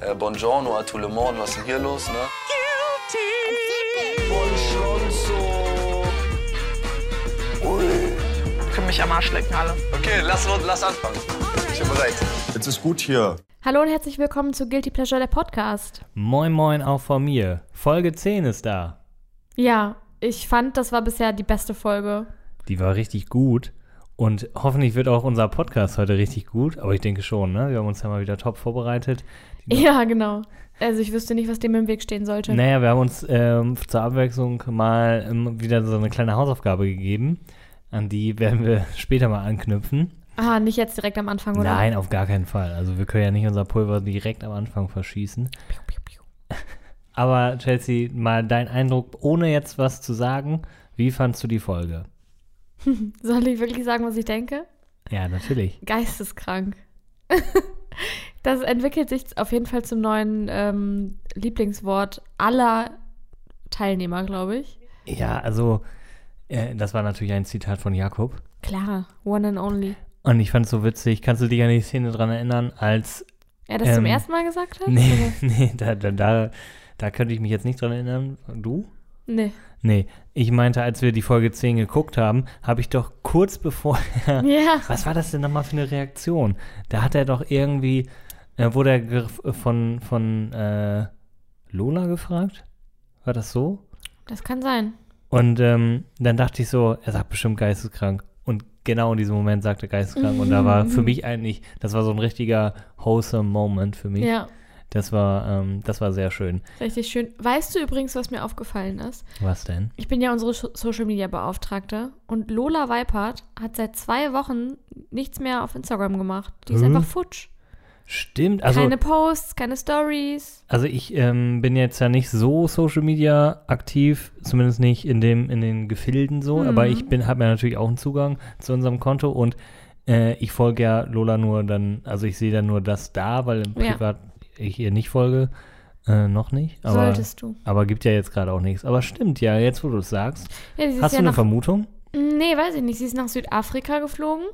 Äh, buongiorno a tout le monde, was ist denn hier los, ne? Können mich am Arsch lecken alle. Okay, lass, lass anfangen. Ich bin bereit. Jetzt ist gut hier. Hallo und herzlich willkommen zu Guilty Pleasure, der Podcast. Moin Moin auch von mir. Folge 10 ist da. Ja, ich fand, das war bisher die beste Folge. Die war richtig gut. Und hoffentlich wird auch unser Podcast heute richtig gut. Aber ich denke schon, ne? Wir haben uns ja mal wieder top vorbereitet. Ja, genau. Also ich wüsste nicht, was dem im Weg stehen sollte. Naja, wir haben uns ähm, zur Abwechslung mal ähm, wieder so eine kleine Hausaufgabe gegeben. An die werden wir später mal anknüpfen. Ah, nicht jetzt direkt am Anfang, oder? Nein, auf gar keinen Fall. Also wir können ja nicht unser Pulver direkt am Anfang verschießen. Piu, piu, piu. Aber Chelsea, mal dein Eindruck, ohne jetzt was zu sagen, wie fandst du die Folge? Soll ich wirklich sagen, was ich denke? Ja, natürlich. Geisteskrank. das entwickelt sich auf jeden Fall zum neuen ähm, Lieblingswort aller Teilnehmer, glaube ich. Ja, also äh, das war natürlich ein Zitat von Jakob. Klar, one and only. Und ich fand es so witzig. Kannst du dich an die Szene dran erinnern, als. Er das zum Ähm, ersten Mal gesagt hat? Nee, nee, da, da, da, da könnte ich mich jetzt nicht dran erinnern. Du? Nee. Nee, ich meinte, als wir die Folge 10 geguckt haben, habe ich doch kurz bevor er. Ja. Was war das denn nochmal für eine Reaktion? Da hat er doch irgendwie. Äh, wurde er gef- von, von äh, Lola gefragt? War das so? Das kann sein. Und ähm, dann dachte ich so, er sagt bestimmt geisteskrank. Und genau in diesem Moment sagte er geisteskrank. Und da war für mich eigentlich, das war so ein richtiger wholesome Moment für mich. Ja, Das war, ähm, das war sehr schön. richtig schön. Weißt du übrigens, was mir aufgefallen ist? Was denn? Ich bin ja unsere Social Media Beauftragte und Lola Weipert hat seit zwei Wochen nichts mehr auf Instagram gemacht. Die ist Hm? einfach futsch. Stimmt, also, keine Posts, keine Stories. also ich ähm, bin jetzt ja nicht so Social Media aktiv, zumindest nicht in dem, in den Gefilden so, Mhm. aber ich bin, habe ja natürlich auch einen Zugang zu unserem Konto und äh, ich folge ja Lola nur dann, also ich sehe dann nur das da, weil im Ja. privat ich ihr nicht folge. Äh, noch nicht. Aber, Solltest du. aber gibt ja jetzt gerade auch nichts. Aber stimmt ja, jetzt wo du es sagst. Ja, Hast ja du eine nach, Vermutung? Nee, weiß ich nicht. Sie ist nach Südafrika geflogen.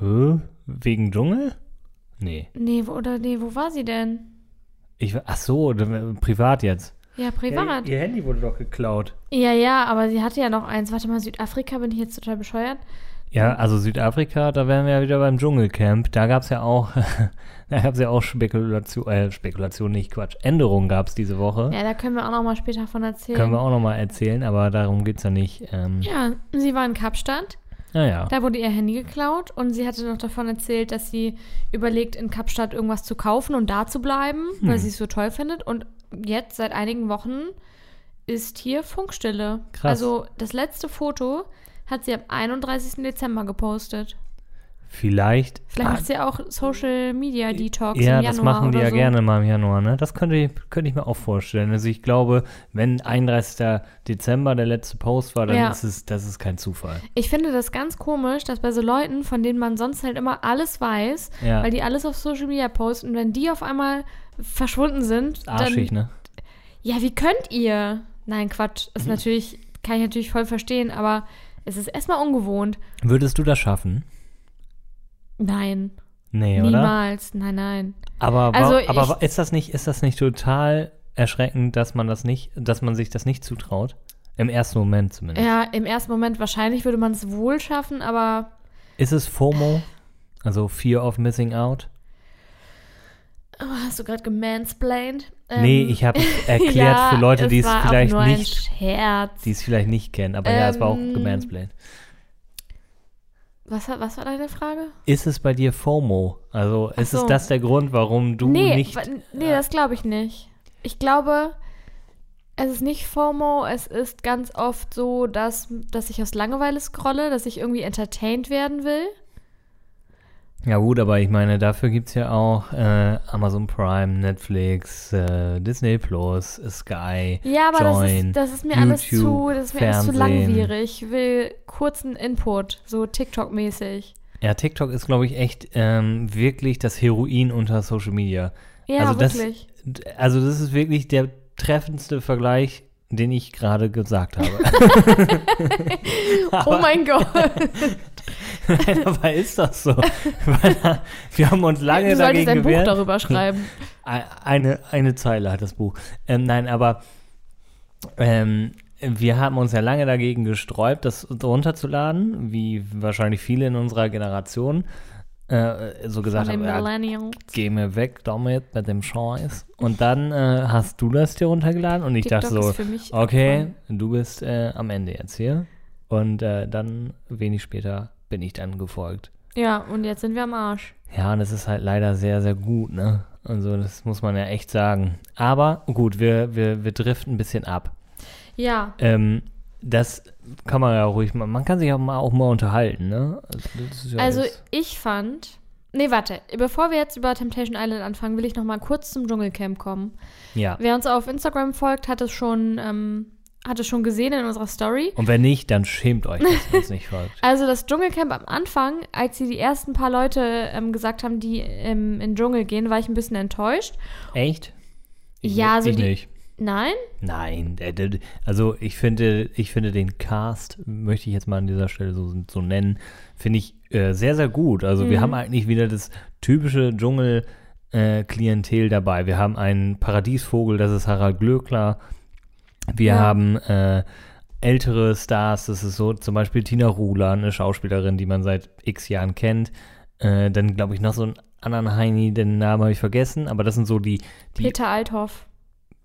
Hä? Wegen Dschungel? Nee. Nee, wo, oder nee, wo war sie denn? Ich, ach so, d- privat jetzt. Ja, privat. ihr Handy wurde doch geklaut. Ja, ja, aber sie hatte ja noch eins. Warte mal, Südafrika, bin ich jetzt total bescheuert? Ja, also Südafrika, da wären wir ja wieder beim Dschungelcamp. Da gab es ja auch, da gab es ja auch Spekulation, äh, Spekulation nicht, Quatsch. Änderungen gab es diese Woche. Ja, da können wir auch noch mal später von erzählen. Können wir auch nochmal erzählen, aber darum geht es ja nicht. Ähm, Ja, sie war in Kapstadt. Naja. Da wurde ihr Handy geklaut und sie hatte noch davon erzählt, dass sie überlegt, in Kapstadt irgendwas zu kaufen und da zu bleiben, Hm. weil sie es so toll findet. Und jetzt, seit einigen Wochen, ist hier Funkstille. Krass. Also das letzte Foto hat sie am 31. Dezember gepostet. Vielleicht. Vielleicht macht sie auch Social Media Detox ja, im Januar das machen die ja so. gerne mal im Januar, ne? Das könnte, ich- könnte ich mir auch vorstellen. Also ich glaube, wenn 31. Dezember der letzte Post war, dann Ja. ist es, das ist kein Zufall. Ich finde das ganz komisch, dass bei so Leuten, von denen man sonst halt immer alles weiß, Ja. weil die alles auf Social Media posten, wenn die auf einmal verschwunden sind, Arschig, dann ne? Ja, wie könnt ihr? Nein, Quatsch. Ist natürlich, kann ich natürlich voll verstehen, aber es ist erstmal ungewohnt. Würdest du das schaffen? Nein, Nee, oder? niemals. Nein, nein. Aber, Also aber ist das nicht, ist das nicht total erschreckend, dass man das nicht, dass man sich das nicht zutraut? Im ersten Moment zumindest. Ja, im ersten Moment wahrscheinlich würde man es wohl schaffen, aber Ist es FOMO? Also Fear of Missing Out? Oh, hast du gerade gemansplained? nee, Ähm, ich habe erklärt ja, für Leute, die es vielleicht nicht, die es vielleicht nicht kennen. Aber ja, es war auch Ähm, gemansplained. Was, war- was war deine Frage? Ist es bei dir FOMO? Also ist so. es das der Grund, warum du nee, nicht. nee, das glaube ich nicht. Ich glaube, es ist nicht FOMO, es ist ganz oft so, dass, dass ich aus Langeweile scrolle, dass ich irgendwie entertained werden will. Ja gut, aber ich meine, dafür gibt es ja auch äh, Amazon Prime, Netflix, äh, Disney Plus, Sky. Ja, aber das Join, ist, das ist mir alles zu, YouTube, das ist mir alles zu Fernsehen. langwierig. Ich will kurzen Input, so TikTok-mäßig. Ja, TikTok ist, glaube ich, echt ähm, wirklich das Heroin unter Social Media. Ja, also das, wirklich. Also das ist wirklich der treffendste Vergleich, den ich gerade gesagt habe. oh mein Gott. Nein, aber ist das so? Weil, wir haben uns lange du solltest dagegen ein Buch gewehrt. darüber schreiben. Eine, eine Zeile hat das Buch. Ähm, nein, aber ähm, wir haben uns ja lange dagegen gesträubt, das runterzuladen, wie wahrscheinlich viele in unserer Generation. Äh, so gesagt haben, ja, geh mir weg damit, mit dem Scheiß. Und dann äh, hast du das dir runtergeladen und ich dachte TikTok so, für mich okay, du bist äh, am Ende jetzt hier. Und äh, dann, wenig später, bin ich dann gefolgt. Ja, und jetzt sind wir am Arsch. Ja, und es ist halt leider sehr, sehr gut, ne? Also das muss man ja echt sagen. Aber gut, wir, wir, wir driften ein bisschen ab. Ja, Ähm, das kann man ja ruhig mal, man kann sich auch mal, auch mal unterhalten, ne? Also, das ja also das- ich fand. Nee, warte. Bevor wir jetzt über Temptation Island anfangen, will ich noch mal kurz zum Dschungelcamp kommen. ja. Wer uns auf Instagram folgt, hat es schon, ähm, hat es schon gesehen in unserer Story. Und wenn nicht, dann schämt euch, dass ihr uns nicht folgt. Also das Dschungelcamp am Anfang, als sie die ersten paar Leute ähm, gesagt haben, die ähm, in den Dschungel gehen, war ich ein bisschen enttäuscht. Echt? Ich, Ja, so ich die- nicht. Nein? Nein, der- also ich finde, ich finde den Cast, möchte ich jetzt mal an dieser Stelle so, so nennen, finde ich äh, sehr, sehr gut. Also wir Mhm. haben eigentlich wieder das typische Dschungel-Klientel dabei. Wir haben einen Paradiesvogel, das ist Harald Glöckler. Wir Ja. haben äh, ältere Stars, das ist so zum Beispiel Tina Ruhler, eine Schauspielerin, die man seit x Jahren kennt. Äh, dann glaube ich noch so einen anderen Heini, den Namen habe ich vergessen, aber das sind so die, die Peter Althoff.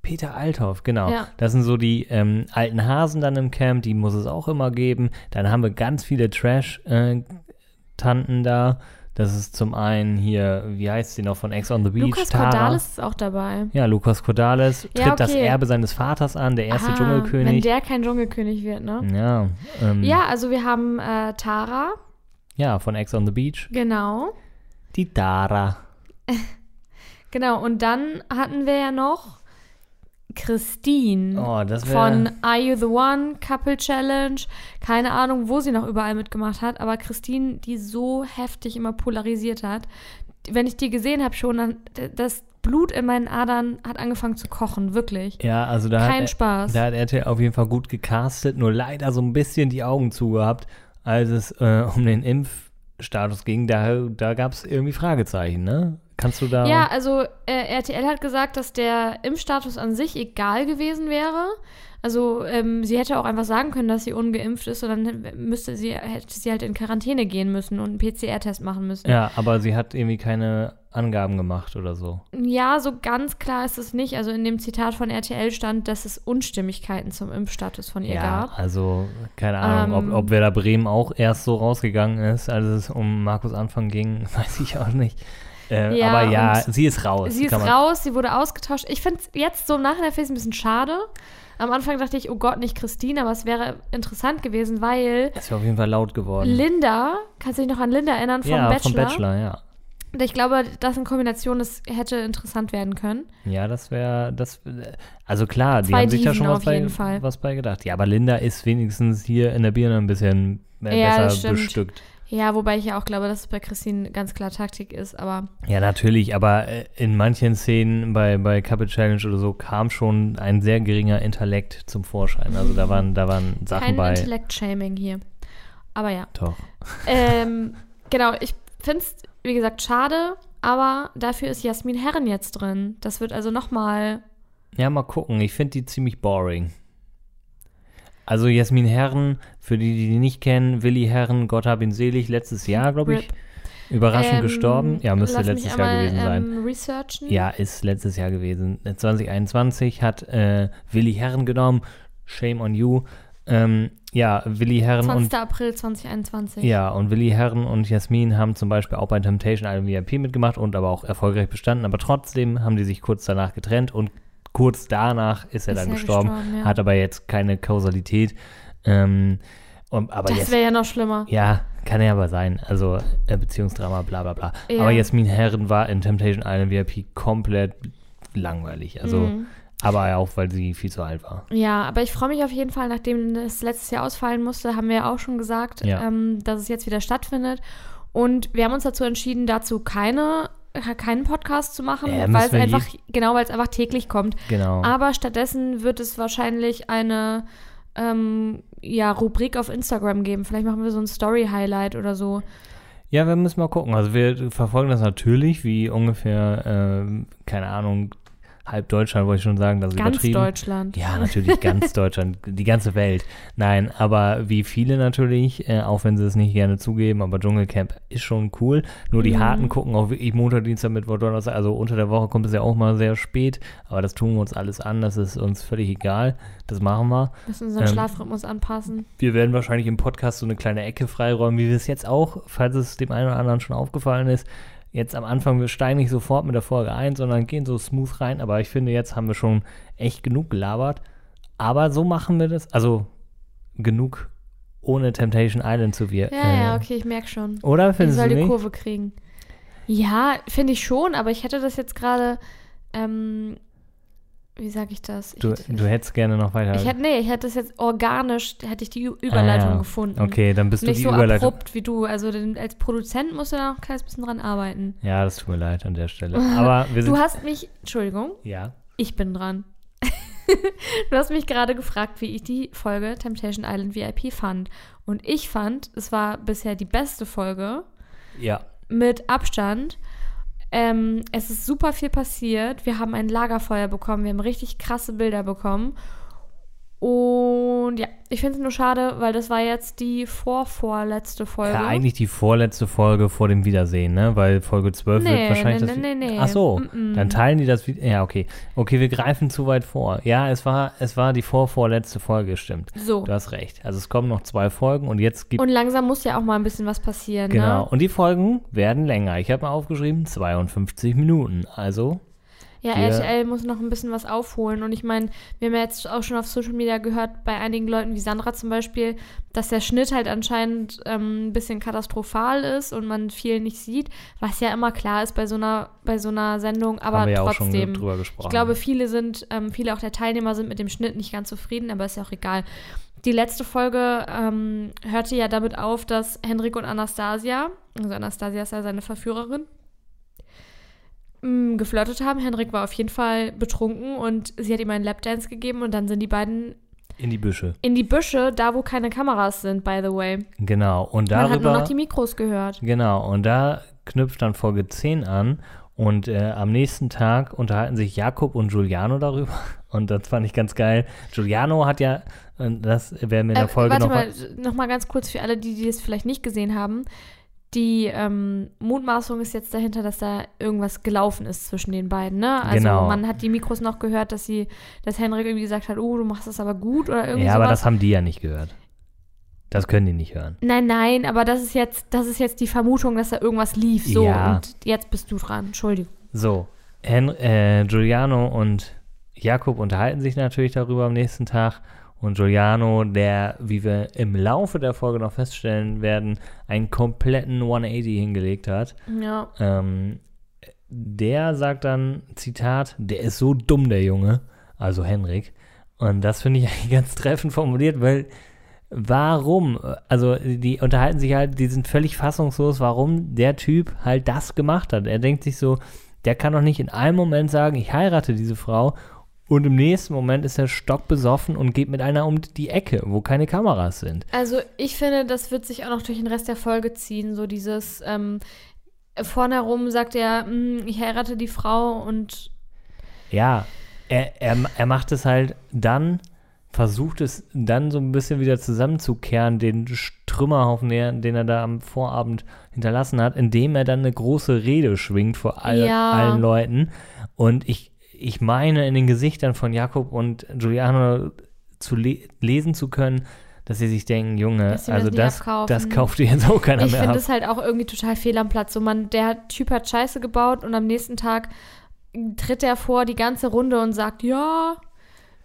Peter Althoff, genau. Ja. Das sind so die ähm, alten Hasen dann im Camp, die muss es auch immer geben. Dann haben wir ganz viele Trash-Tanten da. Das ist zum einen hier, wie heißt sie noch von Ex on the Beach? Lukas Tara. Cordalis ist auch dabei. Ja, Lukas Cordalis tritt Ja, das okay. Erbe seines Vaters an, der erste Ah, Dschungelkönig. Wenn der kein Dschungelkönig wird, ne? ja, ähm, Ja, also wir haben äh, Tara, ja, von Ex on the Beach. genau. Die Dara. Genau, und dann hatten wir ja noch Christine Oh, von. Are You the One, Couple Challenge. Keine Ahnung, wo sie noch überall mitgemacht hat, aber Christine, die so heftig immer polarisiert hat. Wenn ich die gesehen habe schon, dann das Blut in meinen Adern hat angefangen zu kochen, wirklich. Ja, also da Kein hat, Spaß. Da hat RTL auf jeden Fall gut gecastet, nur leider so ein bisschen die Augen zugehabt, als es äh, um den Impfstatus ging. Da, da gab es irgendwie Fragezeichen, ne? Kannst du da. Ja, also äh, RTL hat gesagt, dass der Impfstatus an sich egal gewesen wäre. Also ähm, sie hätte auch einfach sagen können, dass sie ungeimpft ist und dann müsste sie, hätte sie halt in Quarantäne gehen müssen und einen PCR-Test machen müssen. Ja, aber sie hat irgendwie keine Angaben gemacht oder so. Ja, so ganz klar ist es nicht. Also in dem Zitat von RTL stand, dass es Unstimmigkeiten zum Impfstatus von ihr ja, gab. also keine Ahnung, Ähm. ob, ob Werder Bremen auch erst so rausgegangen ist, als es um Markus Anfang ging, weiß ich auch nicht. Äh, Ja, aber ja, sie ist raus. Sie ist raus, sie wurde ausgetauscht. Ich finde es jetzt so im Nachhinein es ein bisschen schade. Am Anfang dachte ich, oh Gott, nicht Christine, aber es wäre interessant gewesen, weil Ist ja auf jeden Fall laut geworden. Linda, kannst du dich noch an Linda erinnern vom ja, Bachelor? vom Bachelor, ja. Und ich glaube, das in Kombination, das hätte interessant werden können. Ja, das wäre, das, also klar, die Zwei haben sich da schon was bei, Fall. was bei gedacht. Ja, aber Linda ist wenigstens hier in der Birne ein bisschen äh, Ja, besser bestückt. Ja, wobei ich ja auch glaube, dass es bei Christine ganz klar Taktik ist, aber Ja, natürlich, aber äh, in manchen Szenen bei, bei Couple Challenge oder so kam schon ein sehr geringer Intellekt zum Vorschein. Also da waren, da waren Sachen kein bei. Intellekt-Shaming hier. Aber ja. Doch. ähm, genau, ich finde es, wie gesagt, schade, aber dafür ist Jasmin Herren jetzt drin. Das wird also nochmal. Ja, mal gucken. Ich finde die ziemlich boring. Also Jasmin Herren, für die, die die nicht kennen, Willi Herren, Gott hab ihn selig, letztes Jahr, glaube ich, Rip. überraschend Ähm, gestorben. Ja, müsste letztes Jahr gewesen sein. Ähm, researchen. Ja, ist letztes Jahr gewesen. 2021 hat äh, Willi Herren genommen. Shame on you. Ähm, ja, Willi Herren 20. und April 2021. ja, und Willi Herren und Jasmin haben zum Beispiel auch bei Temptation Island VIP mitgemacht und aber auch erfolgreich bestanden. Aber trotzdem haben die sich kurz danach getrennt und kurz danach ist er Ist dann er gestorben, gestorben, ja. hat aber jetzt keine Kausalität. Ähm, und, aber Das wäre ja noch schlimmer. ja, kann ja aber sein. Also äh, Beziehungsdrama, bla bla bla. Ja. Aber Jasmin Herren war in Temptation Island VIP komplett langweilig. Also, Mhm. aber auch, weil sie viel zu alt war. Ja, aber ich freue mich auf jeden Fall, nachdem das letztes Jahr ausfallen musste, haben wir ja auch schon gesagt, Ja. ähm, dass es jetzt wieder stattfindet. Und wir haben uns dazu entschieden, dazu keine, keinen Podcast zu machen, Ja, weil es einfach, genau, weil es einfach täglich kommt. Genau. Aber stattdessen wird es wahrscheinlich eine ähm, ja, Rubrik auf Instagram geben. Vielleicht machen wir so ein Story-Highlight oder so. Ja, wir müssen mal gucken. Also wir verfolgen das natürlich, wie ungefähr, ähm, keine Ahnung, halb Deutschland, wollte ich schon sagen, das ist Ganz übertrieben. Deutschland. Ja, natürlich ganz Deutschland, die ganze Welt. Nein, aber wie viele natürlich, äh, auch wenn sie es nicht gerne zugeben, aber Dschungelcamp ist schon cool. Nur die Mhm. Harten gucken auch wirklich Montag, Dienstag, Mittwoch, Donnerstag. Also unter der Woche kommt es ja auch mal sehr spät, aber das tun wir uns alles an. Das ist uns völlig egal. Das machen wir. Müssen unseren Ähm, Schlafrhythmus anpassen. Wir werden wahrscheinlich im Podcast so eine kleine Ecke freiräumen, wie wir es jetzt auch, falls es dem einen oder anderen schon aufgefallen ist. Jetzt am Anfang, wir steigen nicht sofort mit der Folge ein, sondern gehen so smooth rein. Aber ich finde, jetzt haben wir schon echt genug gelabert. Aber so machen wir das. Also genug ohne Temptation Island zu wir. Ja, äh, ja, okay, ich merke schon. Oder Ich findest soll du die nicht? Kurve kriegen. Ja, finde ich schon, aber ich hätte das jetzt gerade, ähm, wie sage ich das? Ich, Du, hätte- du hättest gerne noch weiter. ich hätte, nee, ich hätte das jetzt organisch, hätte ich die Ü- Überleitung Ah, ja. gefunden. Okay, dann bist du Nicht die so Überleitung. abrupt wie du. Also den, als Produzent musst du da noch ein kleines bisschen dran arbeiten. Ja, das tut mir leid an der Stelle. Aber wir sind. Du hast mich, Entschuldigung, ja. ich bin dran. du hast mich gerade gefragt, wie ich die Folge Temptation Island VIP fand. Und ich fand, es war bisher die beste Folge. Ja. mit Abstand. Ähm, es ist super viel passiert. Wir haben ein Lagerfeuer bekommen. Wir haben richtig krasse Bilder bekommen. Und ja, ich finde es nur schade, weil das war jetzt die vorvorletzte Folge. Ja, eigentlich die vorletzte Folge vor dem Wiedersehen, ne? Weil Folge 12 Nee, wird wahrscheinlich nee, das. nee, nee, nee. Ach so, Mm-mm. dann teilen die das. Ja, okay. Okay, wir greifen zu weit vor. Ja, es war, es war die vorvorletzte Folge, stimmt. so. Du hast recht. Also es kommen noch zwei Folgen und jetzt gibt Und langsam muss ja auch mal ein bisschen was passieren. Genau. Ne? Und die Folgen werden länger. Ich habe mal aufgeschrieben, 52 Minuten. Also, Ja, RTL muss noch ein bisschen was aufholen. Und ich meine, wir haben ja jetzt auch schon auf Social Media gehört, bei einigen Leuten wie Sandra zum Beispiel, dass der Schnitt halt anscheinend ähm, ein bisschen katastrophal ist und man viel nicht sieht, was ja immer klar ist bei so einer, bei so einer Sendung, aber haben wir ja auch schon trotzdem. drüber gesprochen. Ich glaube, viele sind, ähm, viele auch der Teilnehmer sind mit dem Schnitt nicht ganz zufrieden, aber ist ja auch egal. Die letzte Folge ähm, hörte ja damit auf, dass Henrik und Anastasia, also Anastasia ist ja seine Verführerin, m, geflirtet haben. Henrik war auf jeden Fall betrunken und sie hat ihm einen Lapdance gegeben und dann sind die beiden in die Büsche. in die Büsche, da wo keine Kameras sind, by the way. Genau. Und Man hat nur darüber. noch die Mikros gehört. Genau. Und da knüpft dann Folge 10 an. Und äh, am nächsten Tag unterhalten sich Jakob und Giuliano darüber. Und das fand ich ganz geil. Giuliano hat ja, und das werden wir in der Äh, Folge warte noch. mal, noch mal ganz kurz für alle, die, die das vielleicht nicht gesehen haben. Die ähm, Mutmaßung ist jetzt dahinter, dass da irgendwas gelaufen ist zwischen den beiden, ne? Also Genau. man hat die Mikros noch gehört, dass sie, dass Henrik irgendwie gesagt hat, oh, du machst das aber gut oder irgendwie ja, aber sowas. das haben die ja nicht gehört. Das können die nicht hören. Nein, nein, aber das ist jetzt, das ist jetzt die Vermutung, dass da irgendwas lief. So, Ja. und jetzt bist du dran. Entschuldigung. So, Hen äh, Giuliano und Jakob unterhalten sich natürlich darüber am nächsten Tag. Und Giuliano, der, wie wir im Laufe der Folge noch feststellen werden, einen kompletten 180 hingelegt hat, Ja. ähm, der sagt dann, Zitat, der ist so dumm, der Junge, also Henrik. Und das finde ich eigentlich ganz treffend formuliert, weil warum? Also die unterhalten sich halt, die sind völlig fassungslos, warum der Typ halt das gemacht hat. Er denkt sich so, der kann doch nicht in einem Moment sagen, ich heirate diese Frau und im nächsten Moment ist er stockbesoffen und geht mit einer um die Ecke, wo keine Kameras sind. Also ich finde, das wird sich auch noch durch den Rest der Folge ziehen. So dieses, ähm, vorne herum sagt er, "Mm, ich heirate die Frau und Ja, er, er, er macht es halt dann, versucht es dann so ein bisschen wieder zusammenzukehren, den Trümmerhaufen, den den er da am Vorabend hinterlassen hat, indem er dann eine große Rede schwingt vor all, Ja. allen Leuten. Und ich, ich meine, in den Gesichtern von Jakob und Giuliano zu le lesen zu können, dass sie sich denken, Junge, also das das, kauft dir jetzt auch keiner ich mehr finde ab. es halt auch irgendwie total fehl am Platz. So man, der Typ hat Scheiße gebaut und am nächsten Tag tritt er vor die ganze Runde und sagt, ja,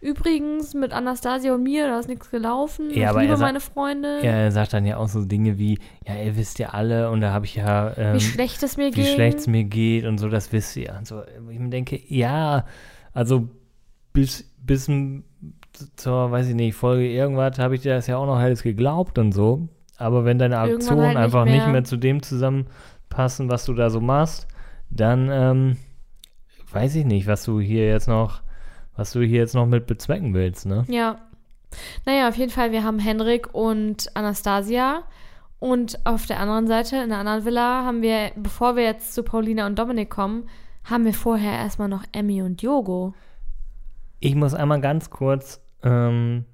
übrigens mit Anastasia und mir, da ist nichts gelaufen. Ja, ich aber liebe meine Freunde. Er sagt dann ja auch so Dinge wie, ja, ihr wisst ja alle, und da habe ich ja ähm, wie schlecht es mir wie ging. schlecht es mir geht und so, das wisst ihr. Und so, ich mir denke, ja, also bis, bis zur, weiß ich nicht, Folge irgendwas habe ich dir das ja auch noch alles geglaubt und so. Aber wenn deine Aktionen halt nicht einfach nicht mehr. mehr zu dem zusammenpassen, was du da so machst, dann ähm, weiß ich nicht, was du hier jetzt noch, was du hier jetzt noch mit bezwecken willst, ne? Ja, Naja, auf jeden Fall, wir haben Henrik und Anastasia. Und auf der anderen Seite, in der anderen Villa, haben wir, bevor wir jetzt zu Paulina und Dominik kommen, haben wir vorher erstmal noch Emmy und Yogo. Ich muss einmal ganz kurz ähm,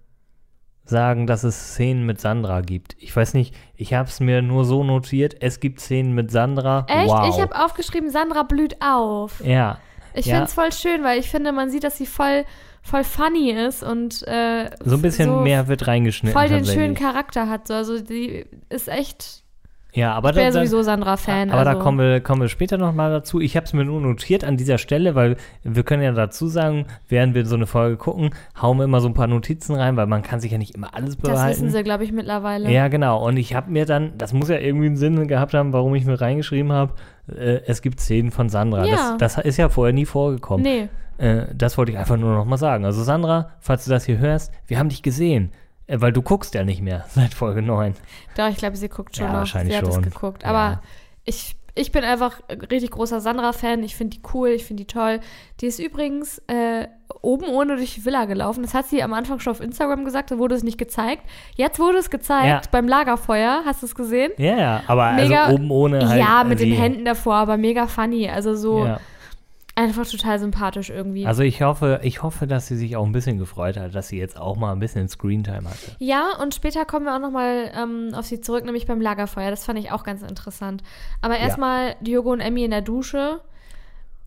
sagen, dass es Szenen mit Sandra gibt. Ich weiß nicht, ich habe es mir nur so notiert, es gibt Szenen mit Sandra. Echt? Wow. Ich habe aufgeschrieben, Sandra blüht auf. ja. Ich ja. finde es voll schön, weil ich finde, man sieht, dass sie voll, voll funny ist und äh, So ein bisschen so mehr wird reingeschnitten. voll den schönen Charakter hat. So. Also die ist echt. Ja, aber Ich bin da, sowieso Sandra-Fan. aber also. da kommen wir, kommen wir später nochmal dazu. Ich habe es mir nur notiert an dieser Stelle, weil wir können ja dazu sagen, während wir so eine Folge gucken, hauen wir immer so ein paar Notizen rein, weil man kann sich ja nicht immer alles Das behalten. wissen sie, glaube ich, mittlerweile. Ja, genau. Und ich habe mir dann, das muss ja irgendwie einen Sinn gehabt haben, warum ich mir reingeschrieben habe, äh, es gibt Szenen von Sandra. Ja. Das, das ist ja vorher nie vorgekommen. Nee. Äh, das wollte ich einfach nur noch mal sagen. Also Sandra, falls du das hier hörst, wir haben dich gesehen. Äh, weil du guckst ja nicht mehr seit Folge 9. Doch, ich glaube, sie guckt schon Ja, noch. wahrscheinlich sie hat schon. es geguckt. Ja. Aber ich, ich bin einfach richtig großer Sandra-Fan. Ich finde die cool, ich finde die toll. Die ist übrigens äh, oben ohne durch die Villa gelaufen. Das hat sie am Anfang schon auf Instagram gesagt, da wurde es nicht gezeigt. Jetzt wurde es gezeigt Ja. beim Lagerfeuer. Hast du es gesehen? Ja, ja, aber Mega- also oben ohne halt. ja, mit den Händen davor, aber mega funny. Also so Ja. Einfach total sympathisch irgendwie. Also ich hoffe, ich hoffe, dass sie sich auch ein bisschen gefreut hat, dass sie jetzt auch mal ein bisschen Screentime hatte. Ja, und später kommen wir auch nochmal ähm, auf sie zurück, nämlich beim Lagerfeuer. Das fand ich auch ganz interessant. Aber Ja. erstmal Diogo und Emmy in der Dusche.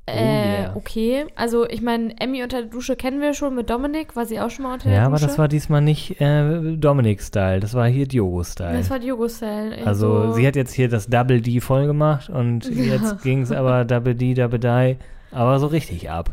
Äh, Oh yeah. okay. Also ich meine, Emmy unter der Dusche kennen wir schon mit Dominik, war sie auch schon mal unter Ja, der aber Dusche. das war diesmal nicht äh, Dominic-Style, das war hier Diogo-Style. das war Diogo Style. Also so. sie hat jetzt hier das Double D voll gemacht und Ja. jetzt ging es aber Double D, Double Die, aber so richtig ab.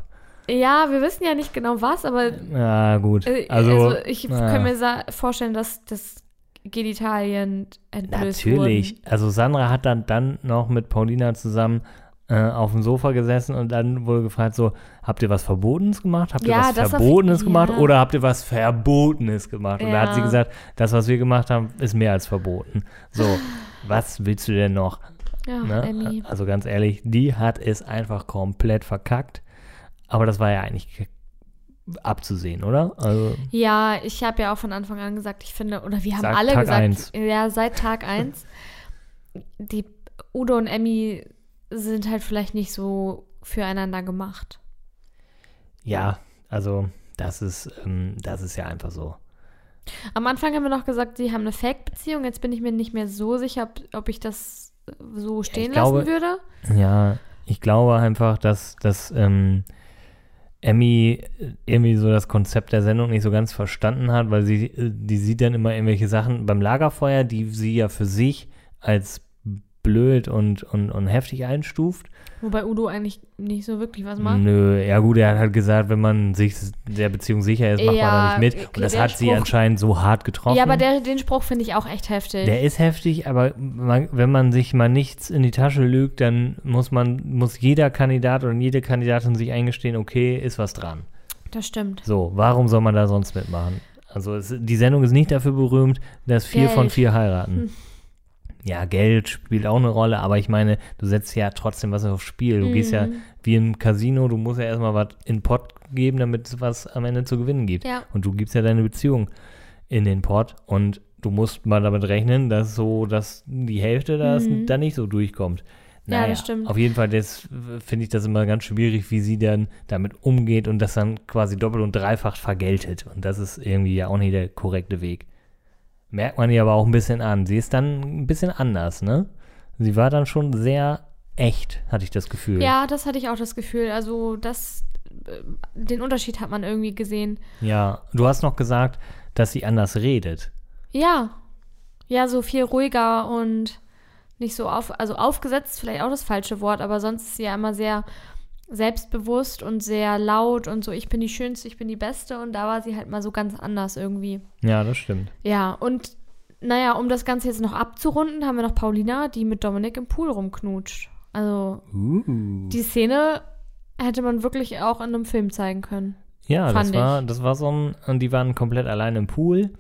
Ja, wir wissen ja nicht genau was, aber Na gut, äh, also, ich na, kann mir vorstellen, dass das Genitalien entblößt natürlich. wurden. Also Sandra hat dann, dann noch mit Paulina zusammen äh, auf dem Sofa gesessen und dann wurde gefragt so, habt ihr was Verbotenes gemacht? Habt ihr Ja, was das auf- Verbotenes gemacht ja. oder habt ihr was Verbotenes gemacht? Und da hat sie Ja. gesagt, das, was wir gemacht haben, ist mehr als verboten. So, was willst du denn noch? Ja, Ne? Emmy. Also ganz ehrlich, die hat es einfach komplett verkackt. Aber das war ja eigentlich abzusehen, oder? Also, Ja, ich habe ja auch von Anfang an gesagt, ich finde, oder wir haben alle Tag gesagt, eins. ja, seit Tag 1, die Udo und Emmy sind halt vielleicht nicht so füreinander gemacht. ja, also das ist, ähm, das ist ja einfach so. Am Anfang haben wir noch gesagt, sie haben eine Fake-Beziehung. Jetzt bin ich mir nicht mehr so sicher, ob, ob ich das so stehen glaube- lassen würde. Ja, ich glaube einfach, dass, dass ähm, Emmy irgendwie so das Konzept der Sendung nicht so ganz verstanden hat, weil sie, äh, die sieht dann immer irgendwelche Sachen beim Lagerfeuer, die sie ja für sich als blöd und, und, und heftig einstuft. Wobei Udo eigentlich nicht so wirklich was macht. Nö, ja gut, er hat halt gesagt, wenn man sich der Beziehung sicher ist, macht man Ja, da nicht mit. Und das hat sie Spruch- anscheinend so hart getroffen. Ja, aber der, den Spruch finde ich auch echt heftig. Der ist heftig, aber man, wenn man sich mal nichts in die Tasche lügt, dann muss man, muss jeder Kandidat und jede Kandidatin sich eingestehen, okay, ist was dran. das stimmt. So, warum soll man da sonst mitmachen? Also es, die Sendung ist nicht dafür berühmt, dass vier Geld. von vier heiraten. Hm. Ja, Geld spielt auch eine Rolle, aber ich meine, du setzt ja trotzdem was aufs Spiel. Du gehst ja Mhm. wie im Casino, du musst ja erstmal was in den Pott geben, damit es was am Ende zu gewinnen gibt. Ja. Und du gibst ja deine Beziehung in den Pott und du musst mal damit rechnen, dass so, dass die Hälfte das Mhm. da nicht so durchkommt. Ja, das stimmt. Auf jeden Fall das, finde ich das immer ganz schwierig, wie sie dann damit umgeht und das dann quasi doppelt und dreifach vergeltet. Und das ist irgendwie ja auch nicht der korrekte Weg. Merkt man ihr aber auch ein bisschen an. Sie ist dann ein bisschen anders, ne? Sie war dann schon sehr echt, hatte ich das Gefühl. Ja, das hatte ich auch das Gefühl. Also, das, äh, den Unterschied hat man irgendwie gesehen. Ja, du hast noch gesagt, dass sie anders redet. Ja. Ja, so viel ruhiger und nicht so auf, also aufgesetzt, vielleicht auch das falsche Wort, aber sonst ist sie ja immer sehr selbstbewusst und sehr laut und so, ich bin die Schönste, ich bin die Beste und da war sie halt mal so ganz anders irgendwie. Ja, das stimmt. Ja, und naja, um das Ganze jetzt noch abzurunden, haben wir noch Paulina, die mit Dominik im Pool rumknutscht. Also, Uh. die Szene hätte man wirklich auch in einem Film zeigen können. Ja, das Fand war, ich. das war so ein, und die waren komplett allein im Pool.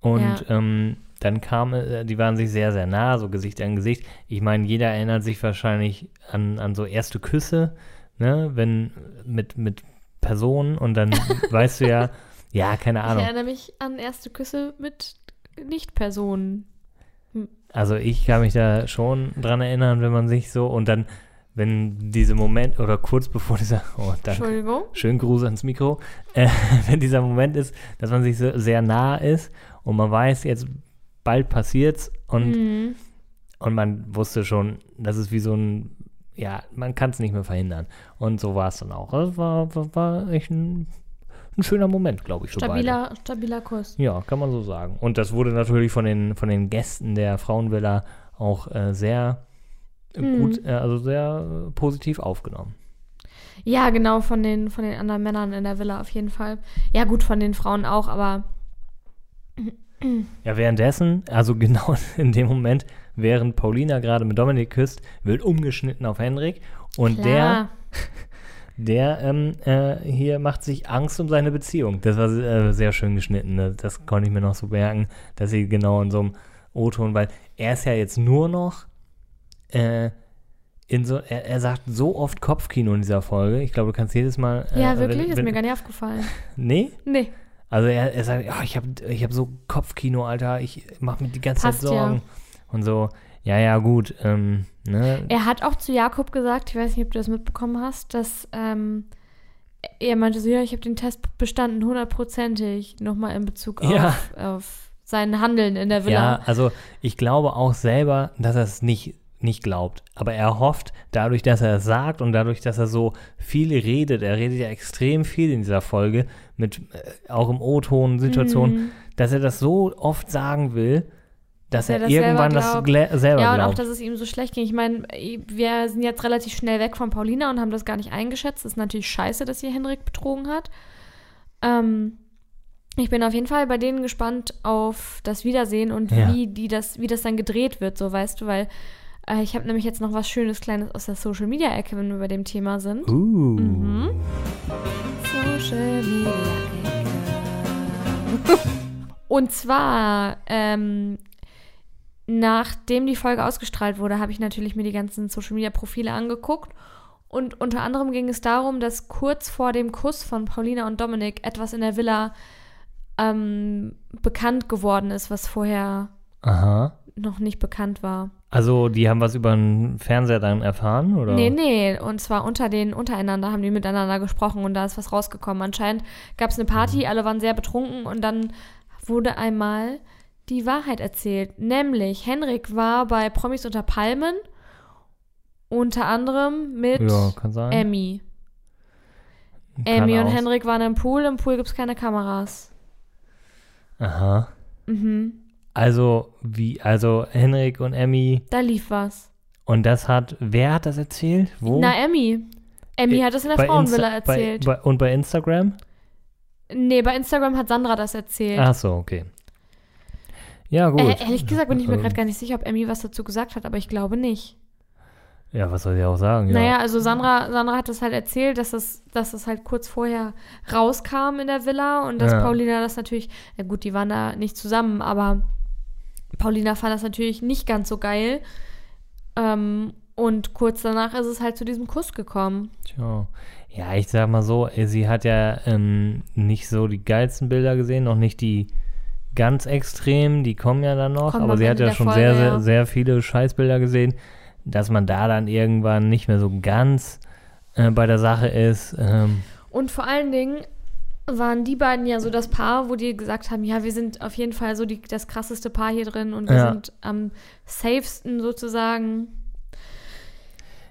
Und Ja. ähm, dann kam, äh, die waren sich sehr, sehr nah, so Gesicht an Gesicht. Ich meine, jeder erinnert sich wahrscheinlich an, an so erste Küsse, ne, wenn mit, mit Personen und dann weißt du ja, Ja, keine Ich Ahnung. erinnere mich an erste Küsse mit Nicht-Personen. Also ich kann mich da schon dran erinnern, wenn man sich so und dann, wenn diese Moment oder kurz bevor dieser, oh, danke, Entschuldigung. schönen Gruß ans Mikro, äh, wenn dieser Moment ist, dass man sich so sehr nah ist und man weiß, jetzt bald passiert's und, Mhm. und man wusste schon, das ist wie so ein, ja, man kann es nicht mehr verhindern. Und so war es dann auch. Das war, war, war echt ein, ein schöner Moment, glaube ich. Stabiler, stabiler Kuss. Ja, kann man so sagen. Und das wurde natürlich von den, von den Gästen der Frauenvilla auch äh, sehr Mhm. gut, äh, also sehr äh, positiv aufgenommen. Ja, genau, von den, von den anderen Männern in der Villa auf jeden Fall. Ja, gut, von den Frauen auch, aber Ja, währenddessen, also genau in dem Moment, während Paulina gerade mit Dominik küsst, wird umgeschnitten auf Henrik und der, klar. der ähm, äh, hier macht sich Angst um seine Beziehung. Das war äh, sehr schön geschnitten. Ne? Das konnte ich mir noch so merken, dass sie genau in so einem O-Ton, weil er ist ja jetzt nur noch äh, in so, er, er sagt so oft Kopfkino in dieser Folge. Ich glaube, du kannst jedes Mal. äh, Ja, wirklich? wenn, ist wenn, mir gar nicht aufgefallen. Nee? Nee. Also er, er sagt, ja, ich habe ich hab so Kopfkino, Alter, ich mache mir die ganze Passt Zeit ja. Sorgen. Und so, ja, ja, gut, ähm, ne? Er hat auch zu Jakob gesagt, ich weiß nicht, ob du das mitbekommen hast, dass ähm, er meinte so, ja, ich habe den Test bestanden, hundertprozentig, nochmal in Bezug auf, Ja. auf sein Handeln in der Villa. Ja, also ich glaube auch selber, dass er es nicht, nicht glaubt. Aber er hofft, dadurch, dass er es sagt und dadurch, dass er so viel redet, er redet ja extrem viel in dieser Folge, mit äh, auch im O-Ton Situationen, Mhm. dass er das so oft sagen will, dass Dass er er das selber irgendwann das glaubt. glä- selber Ja, und auch, glaubt. dass es ihm so schlecht ging. Ich meine, wir sind jetzt relativ schnell weg von Paulina und haben das gar nicht eingeschätzt. Das ist natürlich scheiße, dass hier Henrik betrogen hat. Ähm, ich bin auf jeden Fall bei denen gespannt auf das Wiedersehen und Ja. wie, die das, wie das dann gedreht wird, so weißt du, weil äh, ich habe nämlich jetzt noch was Schönes Kleines aus der Social Media Ecke, wenn wir bei dem Thema sind. uh. Mhm. Social Media Ecke. Und zwar, ähm, nachdem die Folge ausgestrahlt wurde, habe ich natürlich mir die ganzen Social Media Profile angeguckt. Und unter anderem ging es darum, dass kurz vor dem Kuss von Paulina und Dominik etwas in der Villa ähm, bekannt geworden ist, was vorher Aha. noch nicht bekannt war. Also, die haben was über den Fernseher dann erfahren, oder? Nee, nee, und zwar unter den, untereinander haben die miteinander gesprochen und da ist was rausgekommen. Anscheinend gab es eine Party, alle waren sehr betrunken und dann wurde einmal die Wahrheit erzählt. Nämlich, Henrik war bei Promis unter Palmen unter anderem mit Ja, kann sein. Emmy. Emmy und Henrik waren im Pool, im Pool gibt es keine Kameras. Aha. Mhm, Also, wie, also Henrik und Emmy, da lief was. und das hat, wer hat das erzählt? Wo? Na, Emmy. Emmy Äh, hat es in der Bei Frauenvilla Insta- erzählt. Bei, bei, und bei Instagram? nee, bei Instagram hat Sandra das erzählt. Ach so, okay. Ja, gut. Äh, ehrlich gesagt bin ich mir Ähm, gerade gar nicht sicher, ob Emmy was dazu gesagt hat, aber ich glaube nicht. Ja, was soll ich auch sagen? Ja. Naja, also Sandra, Sandra hat das halt erzählt, dass das, dass das halt kurz vorher rauskam in der Villa und dass Ja. Paulina das natürlich, ja gut, die waren da nicht zusammen, aber Paulina fand das natürlich nicht ganz so geil. Ähm, und kurz danach ist es halt zu diesem Kuss gekommen. Tja. Ja, ich sag mal so, sie hat ja ähm, nicht so die geilsten Bilder gesehen, noch nicht die ganz extremen, die kommen ja dann noch, Kommen aber sie hat ja schon Folge, sehr, sehr, sehr viele Scheißbilder gesehen, dass man da dann irgendwann nicht mehr so ganz äh, bei der Sache ist. Ähm, Und vor allen Dingen waren die beiden ja so das Paar, wo die gesagt haben, ja, wir sind auf jeden Fall so die, das krasseste Paar hier drin und wir Ja. sind am safesten sozusagen.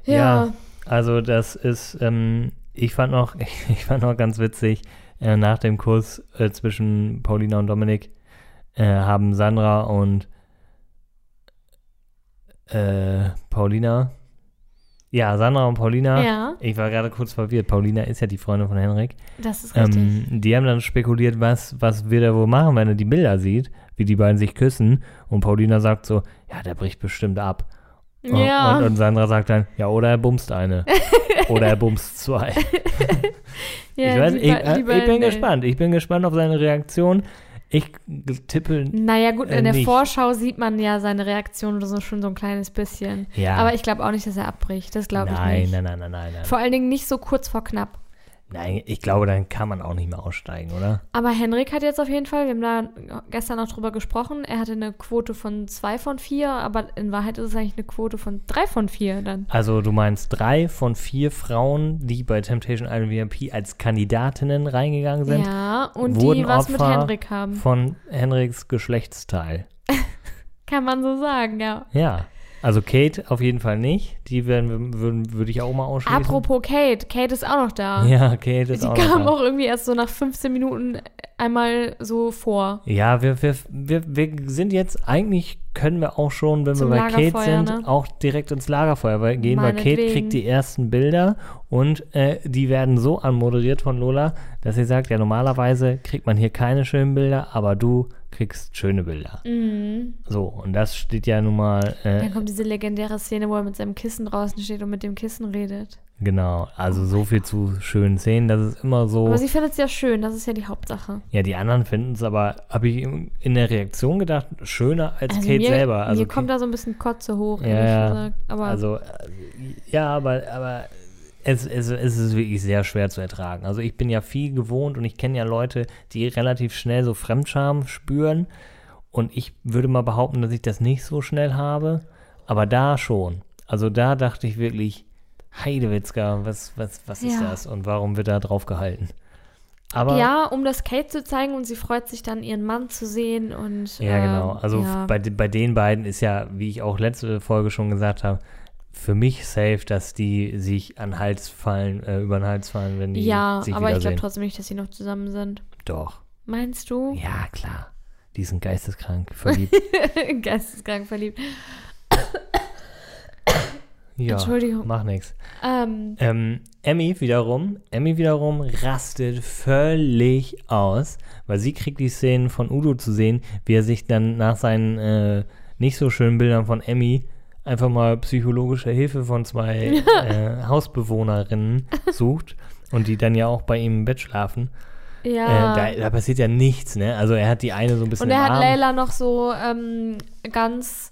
Ja. Ja. Also das ist, ähm, ich fand noch, ich fand noch ganz witzig, äh, nach dem Kuss äh, zwischen Paulina und Dominik äh, haben Sandra und äh, Paulina, ja, Sandra und Paulina, Ja, ich war gerade kurz verwirrt, Paulina ist ja die Freundin von Henrik, das ist richtig. ähm, die haben dann spekuliert, was, was wird er wohl machen, wenn er die Bilder sieht, wie die beiden sich küssen und Paulina sagt so, ja, der bricht bestimmt ab. ja. Und, und Sandra sagt dann, ja, oder er bumst eine. oder er bumst zwei. ja, ich, weiß, ich, äh, ich bin gespannt. Ich bin gespannt auf seine Reaktion. Ich tippe, Naja, gut, Äh, in der nicht. Vorschau sieht man ja seine Reaktion oder so schon so ein kleines bisschen. ja. Aber ich glaube auch nicht, dass er abbricht. Das glaube ich nicht. nein, nein, nein, nein, nein. Vor allen Dingen nicht so kurz vor knapp. Nein, ich glaube, dann kann man auch nicht mehr aussteigen, oder? Aber Henrik hat jetzt auf jeden Fall, wir haben da gestern noch drüber gesprochen, er hatte eine Quote von 2 von 4, aber in Wahrheit ist es eigentlich eine Quote von 3 von 4 dann. Also du meinst drei von vier Frauen, die bei Temptation Island VIP als Kandidatinnen reingegangen sind, Ja, und wurden die was mit Opfer Henrik haben. von Henriks Geschlechtsteil. Kann man so sagen, ja. Ja. Also Kate auf jeden Fall nicht. Die werden, würden, würde ich auch mal ausschließen. Apropos Kate, Kate ist auch noch da. Ja, Kate ist Die auch kam noch da. auch irgendwie erst so nach 15 Minuten einmal so vor. Ja, wir, wir, wir, wir sind jetzt, eigentlich können wir auch schon, wenn Zum wir bei Kate sind, ne? auch direkt ins Lagerfeuer gehen, weil Kate kriegt die ersten Bilder und äh, die werden so anmoderiert von Lola, dass sie sagt, ja normalerweise kriegt man hier keine schönen Bilder, aber du kriegst schöne Bilder. Mhm. So, und das steht ja nun mal, äh, Dann kommt diese legendäre Szene, wo er mit seinem Kissen draußen steht und mit dem Kissen redet. genau, also so viel zu schönen Szenen, das ist immer so. Aber sie findet es ja schön, das ist ja die Hauptsache. Ja, die anderen finden es aber, habe ich in der Reaktion gedacht, schöner als Also Kate mir, selber. Also mir kommt da so ein bisschen Kotze hoch, Ja, ehrlich ja. gesagt. Aber Also, äh, ja, aber, aber es, es, es ist wirklich sehr schwer zu ertragen. Also, ich bin ja viel gewohnt und ich kenne ja Leute, die relativ schnell so Fremdscham spüren. Und ich würde mal behaupten, dass ich das nicht so schnell habe. Aber da schon. Also, da dachte ich wirklich, Heidewitzka, was, was, was ist Ja. das und warum wird da drauf gehalten? Aber, ja, um das Kate zu zeigen und sie freut sich dann, ihren Mann zu sehen und Ja, genau. ähm, Also ja. bei, bei den beiden ist ja, wie ich auch letzte Folge schon gesagt habe, für mich safe, dass die sich an Hals fallen, äh, über den Hals fallen, wenn die ja, sich aber ich glaube trotzdem nicht, dass sie noch zusammen sind. Doch. Meinst du? Ja, klar. Die sind geisteskrank verliebt. Geisteskrank verliebt. ja, Entschuldigung. Mach nix. Ähm, Ähm, Emmy wiederum, Emmy wiederum rastet völlig aus, weil sie kriegt die Szenen von Udo zu sehen, wie er sich dann nach seinen äh, nicht so schönen Bildern von Emmy einfach mal psychologische Hilfe von zwei äh, Hausbewohnerinnen sucht und die dann ja auch bei ihm im Bett schlafen. ja. Äh, da, da passiert ja nichts, ne? Also er hat die eine so ein bisschen und er hat Arm. Layla noch so ähm, ganz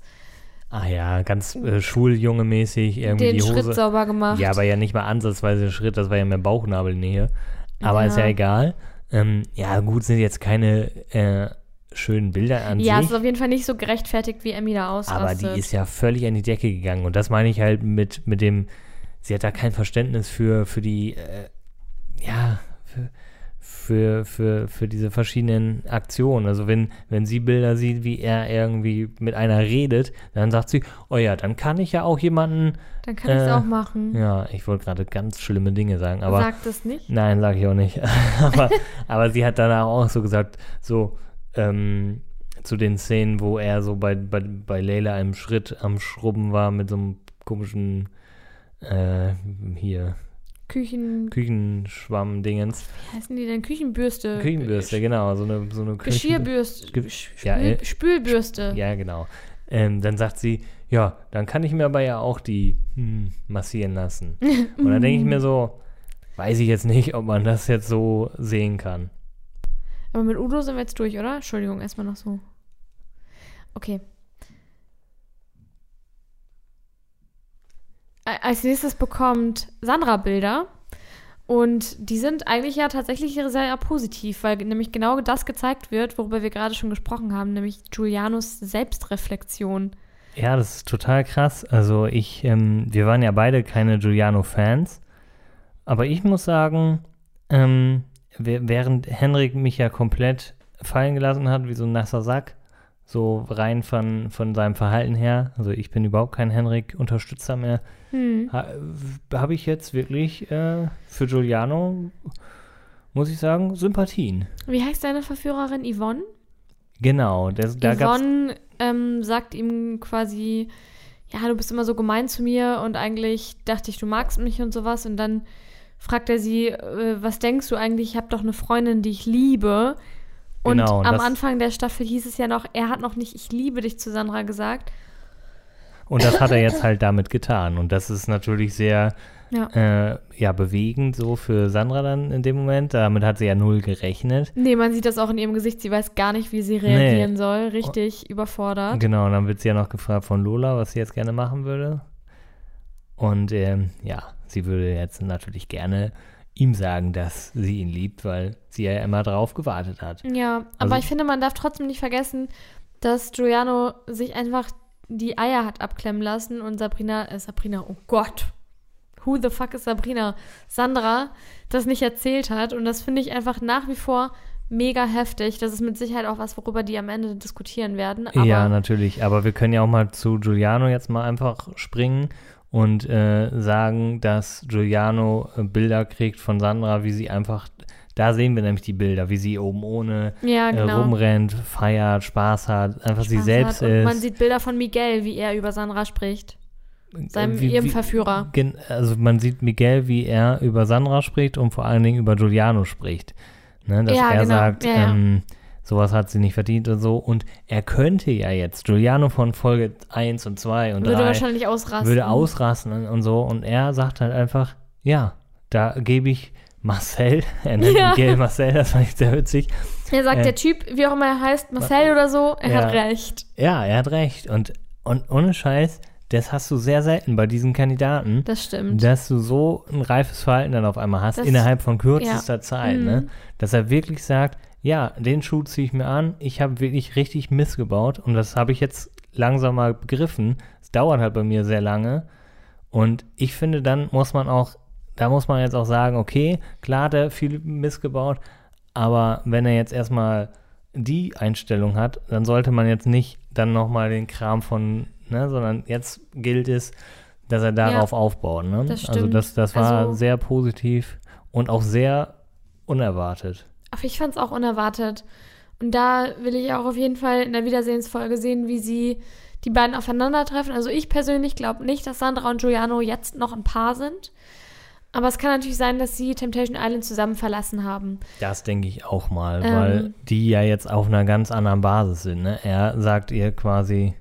Ah ja, ganz äh, Schuljunge-mäßig irgendwie den die Hose. Schritt sauber gemacht. Ja, aber ja nicht mal ansatzweise Schritt, das war ja mehr Bauchnabelnähe. Aber ist ja Ja. egal. Ähm, ja, gut, sind jetzt keine äh, schönen Bilder an ja, es sich. ist auf jeden Fall nicht so gerechtfertigt, wie Emmy da aber ausrastet. die ist ja völlig an die Decke gegangen. Und das meine ich halt mit, mit dem, sie hat da kein Verständnis für, für die, äh, ja, für, für, für, für diese verschiedenen Aktionen. Also wenn, wenn sie Bilder sieht, wie er irgendwie mit einer redet, dann sagt sie, oh ja, dann kann ich ja auch jemanden, Dann kann ich es äh, auch machen. ja, ich wollte gerade ganz schlimme Dinge sagen, aber Sag das nicht. Nein, sage ich auch nicht. aber, aber sie hat danach auch so gesagt, so ähm, zu den Szenen, wo er so bei, bei, bei Leila im Schritt am Schrubben war mit so einem komischen äh, hier Küchen. Küchenschwamm-Dingens. Wie heißen die denn? Küchenbürste. Küchenbürste, genau. So eine, so eine Geschirrbürste. Ge- Spül ja, äh, Spülbürste. Ja, genau. Ähm, dann sagt sie, ja, dann kann ich mir aber ja auch die hm, massieren lassen. Und dann denke ich mir so, weiß ich jetzt nicht, ob man das jetzt so sehen kann. Aber mit Udo sind wir jetzt durch, oder? Entschuldigung, erstmal noch so. Okay. Als nächstes bekommt Sandra Bilder. Und die sind eigentlich ja tatsächlich sehr positiv, weil nämlich genau das gezeigt wird, worüber wir gerade schon gesprochen haben, nämlich Julianos Selbstreflexion. Ja, das ist total krass. Also ich, ähm, wir waren ja beide keine Giuliano-Fans, aber ich muss sagen, ähm, während Henrik mich ja komplett fallen gelassen hat, wie so ein nasser Sack, so rein von, von seinem Verhalten her, also ich bin überhaupt kein Henrik-Unterstützer mehr, Hm. ha, habe ich jetzt wirklich äh, für Giuliano, muss ich sagen, Sympathien. Wie heißt deine Verführerin Yvonne? Genau, das, da Yvonne ähm, sagt ihm quasi, ja, du bist immer so gemein zu mir und eigentlich dachte ich, du magst mich und sowas. Und dann fragt er sie, äh, was denkst du eigentlich? Ich habe doch eine Freundin, die ich liebe. Und Genau, am Anfang der Staffel hieß es ja noch, er hat noch nicht, ich liebe dich zu Sandra gesagt. Und das hat er jetzt halt damit getan. Und das ist natürlich sehr Ja. äh, ja, bewegend so für Sandra dann in dem Moment. Damit hat sie ja null gerechnet. Nee, man sieht das auch in ihrem Gesicht. Sie weiß gar nicht, wie sie reagieren soll. Richtig überfordert. Genau, und dann wird sie ja noch gefragt von Lola, was sie jetzt gerne machen würde. Und ähm, ja, sie würde jetzt natürlich gerne ihm sagen, dass sie ihn liebt, weil sie ja immer drauf gewartet hat. Ja, aber Also- ich finde, man darf trotzdem nicht vergessen, dass Giuliano sich einfach die Eier hat abklemmen lassen und Sabrina, äh, Sabrina, oh Gott, who the fuck ist Sabrina? Sandra das nicht erzählt hat und das finde ich einfach nach wie vor mega heftig. Das ist mit Sicherheit auch was, worüber die am Ende diskutieren werden. Ja, natürlich. Aber wir können ja auch mal zu Giuliano jetzt mal einfach springen und äh, sagen, dass Giuliano äh, Bilder kriegt von Sandra, wie sie einfach, da sehen wir nämlich die Bilder, wie sie oben ohne ja, äh, genau. rumrennt, feiert, Spaß hat, einfach sie Spaß selbst hat. Und man ist. sieht Bilder von Miguel, wie er über Sandra spricht. Seinem, Äh, Wie- ihrem wie- Verführer. Also man sieht Miguel, wie er über Sandra spricht und vor allen Dingen über Giuliano spricht. Ne, dass Ja, er genau. sagt, Ja, ja. Sowas hat sie nicht verdient und so. Und er könnte ja jetzt, Giuliano von Folge 1 und 2 und Würde 3, wahrscheinlich ausrasten. würde ausrasten und, und so. Und er sagt halt einfach, ja, da gebe ich Marcel, er nennt Ja. Miguel Marcel, das fand ich sehr witzig. Er sagt, Äh, der Typ, wie auch immer er heißt, Marcel oder so, er Ja. hat recht. Ja, er hat recht. Und, und ohne Scheiß, das hast du sehr selten bei diesen Kandidaten. Das stimmt. dass du so ein reifes Verhalten dann auf einmal hast, Das- innerhalb von kürzester ja. Zeit, Mhm. ne? Dass er wirklich sagt, ja, den Schuh ziehe ich mir an, ich habe wirklich richtig Mist gebaut und das habe ich jetzt langsam mal begriffen. Es dauert halt bei mir sehr lange und ich finde, dann muss man auch, da muss man jetzt auch sagen, okay, klar hat er viel Mist gebaut, aber wenn er jetzt erstmal die Einstellung hat, dann sollte man jetzt nicht dann nochmal den Kram von, ne, sondern jetzt gilt es, dass er darauf aufbaut, ne? das also das, das war Also- sehr positiv und auch sehr unerwartet. Aber ich fand es auch unerwartet. Und da will ich auch auf jeden Fall in der Wiedersehensfolge sehen, wie sie die beiden aufeinandertreffen. Also ich persönlich glaube nicht, dass Sandra und Giuliano jetzt noch ein Paar sind. Aber es kann natürlich sein, dass sie Temptation Island zusammen verlassen haben. Das denke ich auch mal, Ähm. weil die ja jetzt auf einer ganz anderen Basis sind, ne? Er sagt ihr quasi,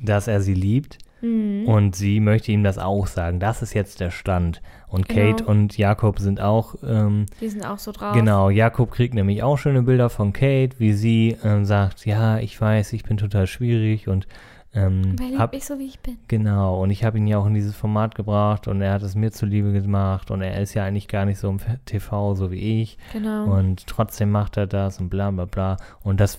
dass er sie liebt Mhm. und sie möchte ihm das auch sagen. Das ist jetzt der Stand. Und Genau. Kate und Jakob sind auch ähm, Die sind auch so drauf. Genau, Jakob kriegt nämlich auch schöne Bilder von Kate, wie sie ähm, sagt, ja, ich weiß, ich bin total schwierig und ähm, Weil hab, ich so wie ich bin. genau, und ich habe ihn ja auch in dieses Format gebracht und er hat es mir zuliebe gemacht und er ist ja eigentlich gar nicht so im TV so wie ich Genau. und trotzdem macht er das und bla bla bla und das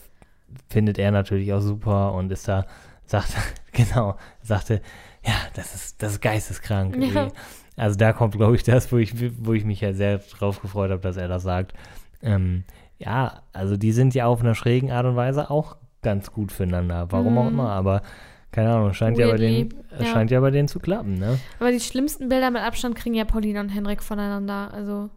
findet er natürlich auch super und ist da, sagt, genau, sagte, ja, das ist, das ist geisteskrank. Ja. Also da kommt, glaube ich, das, wo ich, wo ich mich ja sehr drauf gefreut habe, dass er das sagt. Ähm, ja, also die sind ja auf einer schrägen Art und Weise auch ganz gut füreinander. Warum auch Mhm. immer, aber keine Ahnung, scheint ja, bei denen, ja. scheint ja bei denen zu klappen, ne? Aber die schlimmsten Bilder mit Abstand kriegen ja Paulina und Henrik voneinander. Also,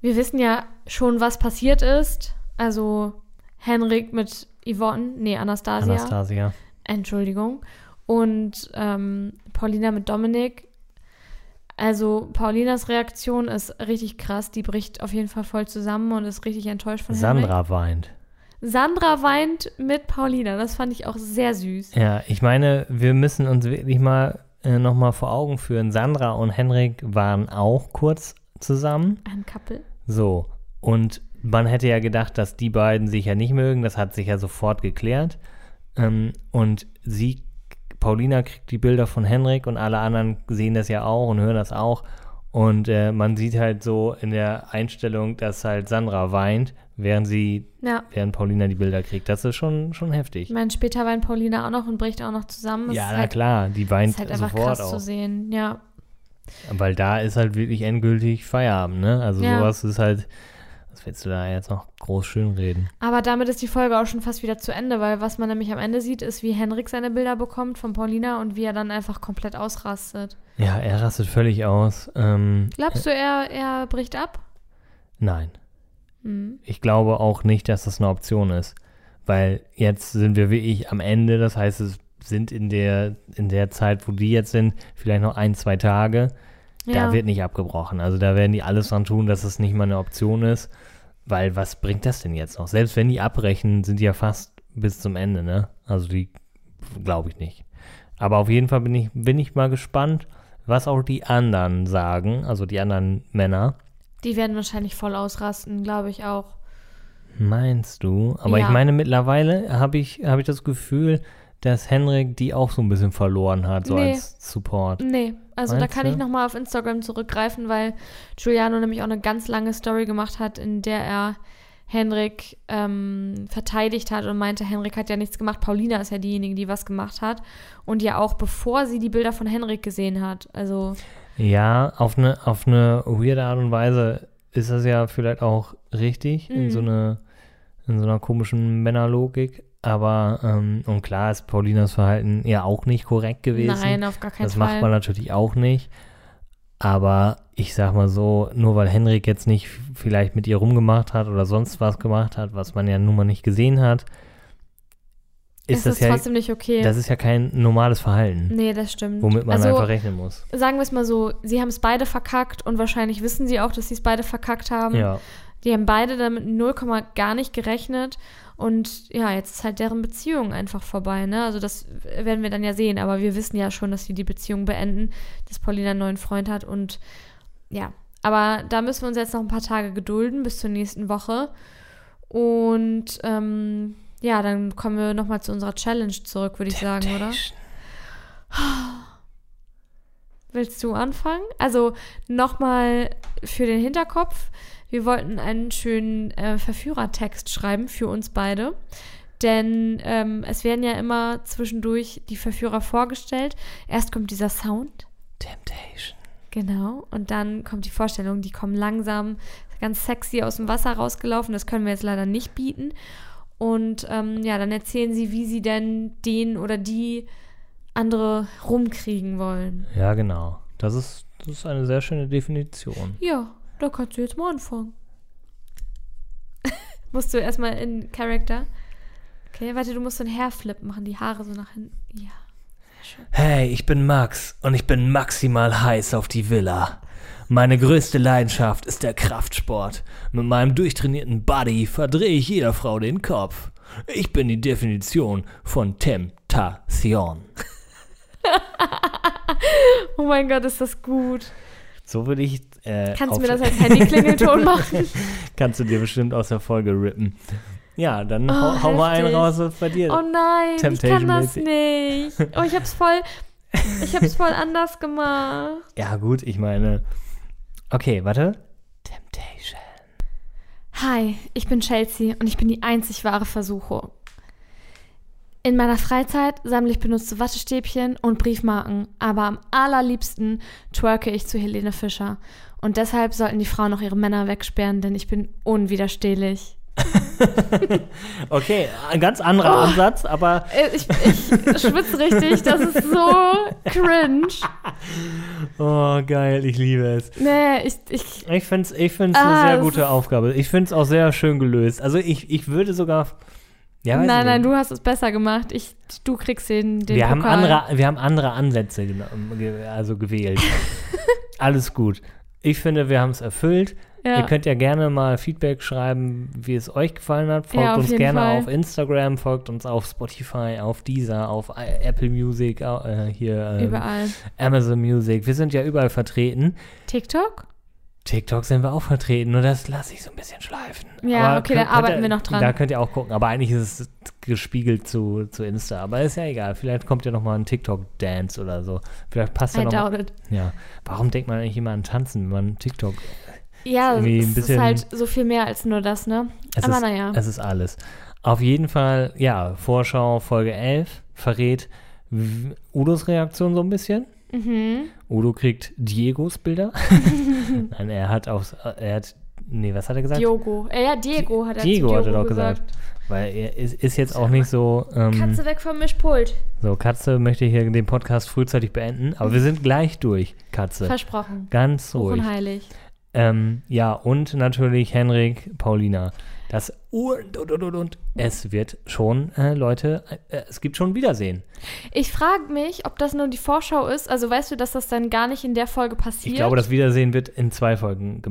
wir wissen ja schon, was passiert ist. Also, Henrik mit Yvonne, nee, Anastasia. Anastasia. Entschuldigung. Und ähm, Paulina mit Dominik. Also, Paulinas Reaktion ist richtig krass. Die bricht auf jeden Fall voll zusammen und ist richtig enttäuscht von Henrik. Sandra weint. Sandra weint mit Paulina. Das fand ich auch sehr süß. Ja, ich meine, wir müssen uns wirklich mal äh, nochmal vor Augen führen. Sandra und Henrik waren auch kurz zusammen. Ein Couple. So, und man hätte ja gedacht, dass die beiden sich ja nicht mögen. Das hat sich ja sofort geklärt. Ähm, und sie, Paulina, kriegt die Bilder von Henrik und alle anderen sehen das ja auch und hören das auch. Und äh, man sieht halt so in der Einstellung, dass halt Sandra weint, während sie, Ja. während Paulina die Bilder kriegt. Das ist schon, schon heftig. Ich meine, später weint Paulina auch noch und bricht auch noch zusammen. Es ja, na halt, klar, die weint ist halt einfach sofort krass auch. zu sehen. Ja. Weil da ist halt wirklich endgültig Feierabend, ne? Also Ja. sowas ist halt, was willst du da jetzt noch groß schönreden? Aber damit ist die Folge auch schon fast wieder zu Ende, weil was man nämlich am Ende sieht, ist, wie Henrik seine Bilder bekommt von Paulina und wie er dann einfach komplett ausrastet. Ja, er rastet völlig aus. Ähm, Glaubst du, er, er bricht ab? nein, Hm. ich glaube auch nicht, dass das eine Option ist. Weil jetzt sind wir wirklich am Ende, das heißt, es sind in der, in der Zeit, wo die jetzt sind, vielleicht noch ein, zwei Tage. Ja. Da wird nicht abgebrochen. Also da werden die alles dran tun, dass es nicht mal eine Option ist. Weil was bringt das denn jetzt noch? Selbst wenn die abbrechen, sind die ja fast bis zum Ende, ne? Also die glaube ich nicht. Aber auf jeden Fall bin ich, bin ich mal gespannt, was auch die anderen sagen, also die anderen Männer. Die werden wahrscheinlich voll ausrasten, glaube ich auch. Meinst du? Aber Ja. ich meine, mittlerweile habe ich, hab ich das Gefühl, dass Henrik die auch so ein bisschen verloren hat, so Nee. als Support. Nee, also da Meinst kann du? ich nochmal auf Instagram zurückgreifen, weil Giuliano nämlich auch eine ganz lange Story gemacht hat, in der er Henrik ähm, verteidigt hat und meinte, Henrik hat ja nichts gemacht. Paulina ist ja diejenige, die was gemacht hat. Und ja auch bevor sie die Bilder von Henrik gesehen hat. Also, Ja, auf eine, auf eine weirde Art und Weise ist das ja vielleicht auch richtig, in, Mhm. so eine, in so einer komischen Männerlogik. Aber, ähm, und klar ist Paulinas Verhalten ja auch nicht korrekt gewesen. nein, auf gar keinen das Fall. macht man natürlich auch nicht. Aber ich sag mal so, nur weil Henrik jetzt nicht vielleicht mit ihr rumgemacht hat oder sonst was gemacht hat, was man ja nun mal nicht gesehen hat, ist ist das ja, trotzdem nicht okay. das ist ja kein normales Verhalten, nee, das stimmt. womit man also, einfach rechnen muss. sagen wir es mal so, sie haben es beide verkackt und wahrscheinlich wissen sie auch, dass sie es beide verkackt haben. Ja. Die haben beide damit 0, gar nicht gerechnet. Und ja, jetzt ist halt deren Beziehung einfach vorbei, ne? Also das werden wir dann ja sehen, aber wir wissen ja schon, dass sie die Beziehung beenden, dass Paulina einen neuen Freund hat und ja. Aber da müssen wir uns jetzt noch ein paar Tage gedulden bis zur nächsten Woche. Und ähm, ja, dann kommen wir nochmal zu unserer Challenge zurück, würde ich sagen, oder? Willst du anfangen? Also nochmal für den Hinterkopf. Wir wollten einen schönen äh, Verführertext schreiben für uns beide. Denn ähm, es werden ja immer zwischendurch die Verführer vorgestellt. Erst kommt dieser Sound, Temptation. genau. Und dann kommt die Vorstellung. Die kommen langsam, ganz sexy aus dem Wasser rausgelaufen. Das können wir jetzt leider nicht bieten. Und ähm, ja, dann erzählen sie, wie sie denn den oder die andere rumkriegen wollen. Ja, genau. Das ist, das ist eine sehr schöne Definition. Ja, da kannst du jetzt mal anfangen. musst du erstmal in Character. Okay, warte, du musst so einen Hairflip machen, die Haare so nach hinten. Ja. Hey, ich bin Max und ich bin maximal heiß auf die Villa. Meine größte Leidenschaft ist der Kraftsport. Mit meinem durchtrainierten Body verdrehe ich jeder Frau den Kopf. Ich bin die Definition von Temptation. Oh mein Gott, ist das gut. So würde ich. Äh, Kannst du mir das als Handy-Klingelton machen? Kannst du dir bestimmt aus der Folge rippen. Ja, dann Oh, hau, hau mal einen raus, bei dir. Oh nein, ich kann das nicht. Oh, ich hab's voll. Ich hab's voll anders gemacht. Ja, gut, ich meine. Okay, warte. Temptation. Hi, ich bin Chelsea und ich bin die einzig wahre Versuchung. In meiner Freizeit sammle ich benutzte Wattestäbchen und Briefmarken, aber am allerliebsten twerke ich zu Helene Fischer. Und deshalb sollten die Frauen auch ihre Männer wegsperren, denn ich bin unwiderstehlich. Okay, ein ganz anderer Oh. Ansatz, aber Äh, Ich, ich schwitze richtig, das ist so cringe. oh geil, ich liebe es. Nee, ich, ich, Ich finde es ich find's Ah, eine sehr gute Aufgabe. Ich finde es auch sehr schön gelöst. Also ich, ich würde sogar. Ja, nein, nein, du hast es besser gemacht. Ich, du kriegst den, den wir, haben Pokal. andere, wir haben andere Ansätze ge- also gewählt. Alles gut. Ich finde, wir haben es erfüllt. Ja. Ihr könnt ja gerne mal Feedback schreiben, wie es euch gefallen hat. Folgt Ja, uns gerne Fall. auf Instagram, folgt uns auf Spotify, auf Deezer, auf Apple Music, äh, hier ähm, Überall. Amazon Music. Wir sind ja überall vertreten. TikTok? TikTok sind wir auch vertreten, nur das lasse ich so ein bisschen schleifen. Ja, okay, da arbeiten ihr, wir noch dran. Da könnt ihr auch gucken, aber eigentlich ist es gespiegelt zu, zu Insta. Aber ist ja egal, vielleicht kommt ja noch mal ein TikTok-Dance oder so. Vielleicht passt ja noch doubt it. Ja, warum denkt man eigentlich immer an Tanzen, wenn man TikTok... Ja, es bisschen- ist halt so viel mehr als nur das, ne? Aber ist, naja. Es ist alles. Auf jeden Fall, ja, Vorschau Folge 11 verrät Udos Reaktion so ein bisschen. Mhm. Udo kriegt Diegos Bilder. Nein, er hat auch, er hat, nee, was hat er gesagt? Diogo. Äh, ja, Diego hat er Diego hat er doch gesagt. Weil er ist, ist jetzt auch nicht so, ähm, Katze weg vom Mischpult. so, Katze möchte hier den Podcast frühzeitig beenden, aber wir sind gleich durch, Katze. Versprochen. Ganz ruhig. und heilig. Ähm, ja, und natürlich Henrik, Paulina. Das und, und, und, und, und. Es wird schon, äh, Leute, äh, es gibt schon Wiedersehen. Ich frage mich, ob das nur die Vorschau ist. Also weißt du, dass das dann gar nicht in der Folge passiert? Ich glaube, das Wiedersehen wird in zwei Folgen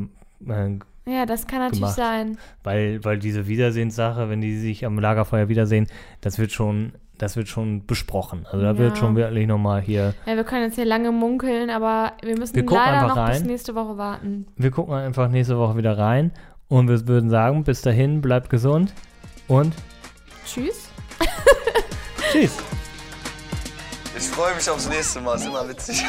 äh, Ja, das kann natürlich gemacht. sein. weil, weil diese Wiedersehenssache, wenn die sich am Lagerfeuer wiedersehen, das wird schon, das wird schon besprochen. Also da wird Ja. schon wirklich nochmal hier, Ja, wir können jetzt hier lange munkeln, aber wir müssen Wir gucken leider noch bis rein. nächste Woche warten. wir gucken einfach nächste Woche wieder rein und wir würden sagen, bis dahin, bleibt gesund und Tschüss. tschüss. Ich freue mich aufs nächste Mal. Ist immer witzig.